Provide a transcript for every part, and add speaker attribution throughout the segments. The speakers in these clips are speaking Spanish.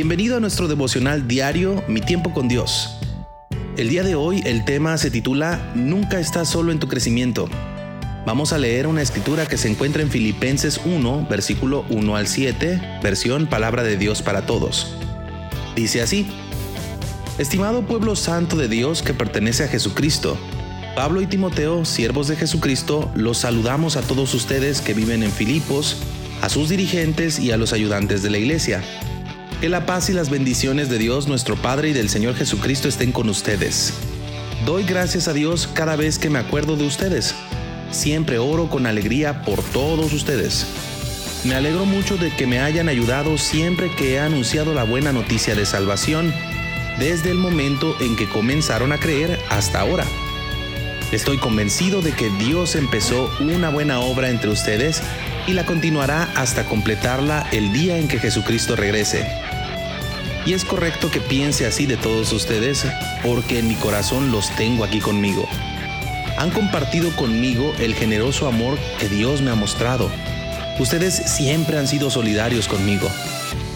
Speaker 1: Bienvenido a nuestro devocional diario Mi tiempo con Dios. El día de hoy el tema se titula Nunca estás solo en tu crecimiento. Vamos a leer una escritura que se encuentra en Filipenses 1, versículo 1 al 7, versión Palabra de Dios para Todos. Dice así, Estimado pueblo santo de Dios que pertenece a Jesucristo, Pablo y Timoteo, siervos de Jesucristo, los saludamos a todos ustedes que viven en Filipos, a sus dirigentes y a los ayudantes de la iglesia. Que la paz y las bendiciones de Dios nuestro Padre y del Señor Jesucristo estén con ustedes. Doy gracias a Dios cada vez que me acuerdo de ustedes. Siempre oro con alegría por todos ustedes. Me alegro mucho de que me hayan ayudado siempre que he anunciado la buena noticia de salvación, desde el momento en que comenzaron a creer hasta ahora. Estoy convencido de que Dios empezó una buena obra entre ustedes y la continuará hasta completarla el día en que Jesucristo regrese. Y es correcto que piense así de todos ustedes, porque en mi corazón los tengo aquí conmigo. Han compartido conmigo el generoso amor que Dios me ha mostrado. Ustedes siempre han sido solidarios conmigo,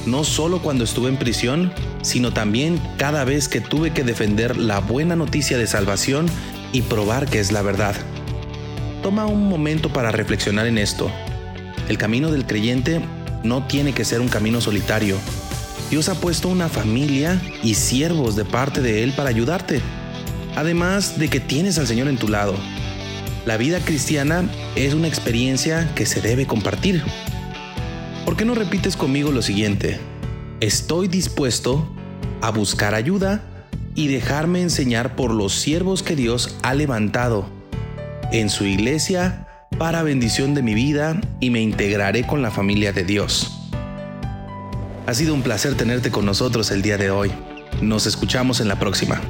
Speaker 1: no solo cuando estuve en prisión, sino también cada vez que tuve que defender la buena noticia de salvación y probar que es la verdad. Toma un momento para reflexionar en esto. El camino del creyente no tiene que ser un camino solitario, Dios ha puesto una familia y siervos de parte de Él para ayudarte. Además de que tienes al Señor en tu lado. La vida cristiana es una experiencia que se debe compartir. ¿Por qué no repites conmigo lo siguiente? Estoy dispuesto a buscar ayuda y dejarme enseñar por los siervos que Dios ha levantado en su iglesia para bendición de mi vida y me integraré con la familia de Dios. Ha sido un placer tenerte con nosotros el día de hoy. Nos escuchamos en la próxima.